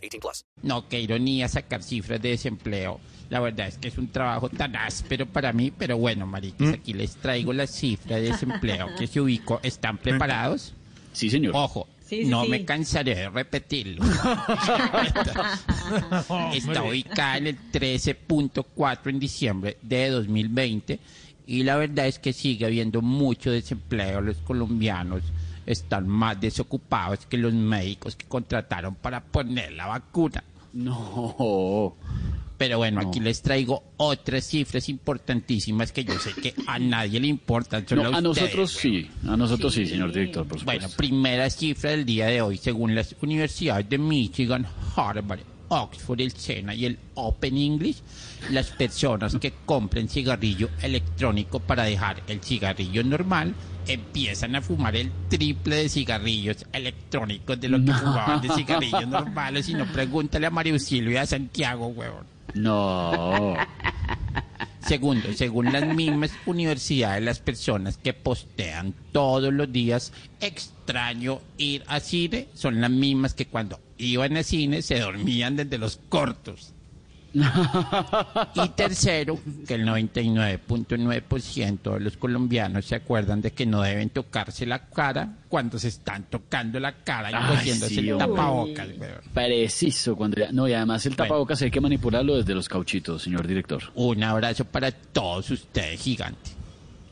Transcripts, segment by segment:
18 plus. No, qué ironía sacar cifras de desempleo. La verdad es que es un trabajo tan áspero para mí, pero bueno, mariquis, aquí les traigo las cifras de desempleo que se ubicó. ¿Están preparados? Sí, señor. Ojo, Sí, sí, no sí. me cansaré de repetirlo. Está ubicada en el 13.4 en diciembre de 2020 y la verdad es que sigue habiendo mucho desempleo. Los colombianos están más desocupados que los médicos que contrataron para poner la vacuna. No. Pero bueno, aquí les traigo otras cifras importantísimas que yo sé que a nadie le importan. solo No, a ustedes, nosotros sí. A nosotros sí, señor director, por supuesto. Bueno, primera cifra del día de hoy, según las universidades de Michigan, Harvard, Oxford, el SENA y el Open English, las personas que compren cigarrillo electrónico para dejar el cigarrillo normal empiezan a fumar el triple de cigarrillos electrónicos de lo que fumaban de cigarrillos normales. Y no pregúntale a Mario Silvia y a Santiago, huevón. No. Segundo, según las mismas universidades, las personas que postean todos los días extraño ir a cine son las mismas que cuando iban a cine se dormían desde los cortos. Y tercero, que el 99.9% de los colombianos se acuerdan de que no deben tocarse la cara cuando se están tocando la cara y Ay, cogiéndose sí, el tapabocas. Preciso. Cuando ya- No, y además el tapabocas hay que manipularlo desde los cauchitos, señor director. Un abrazo para todos ustedes, gigante.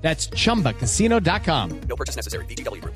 That's chumbacasino.com. No purchase necessary. BGW.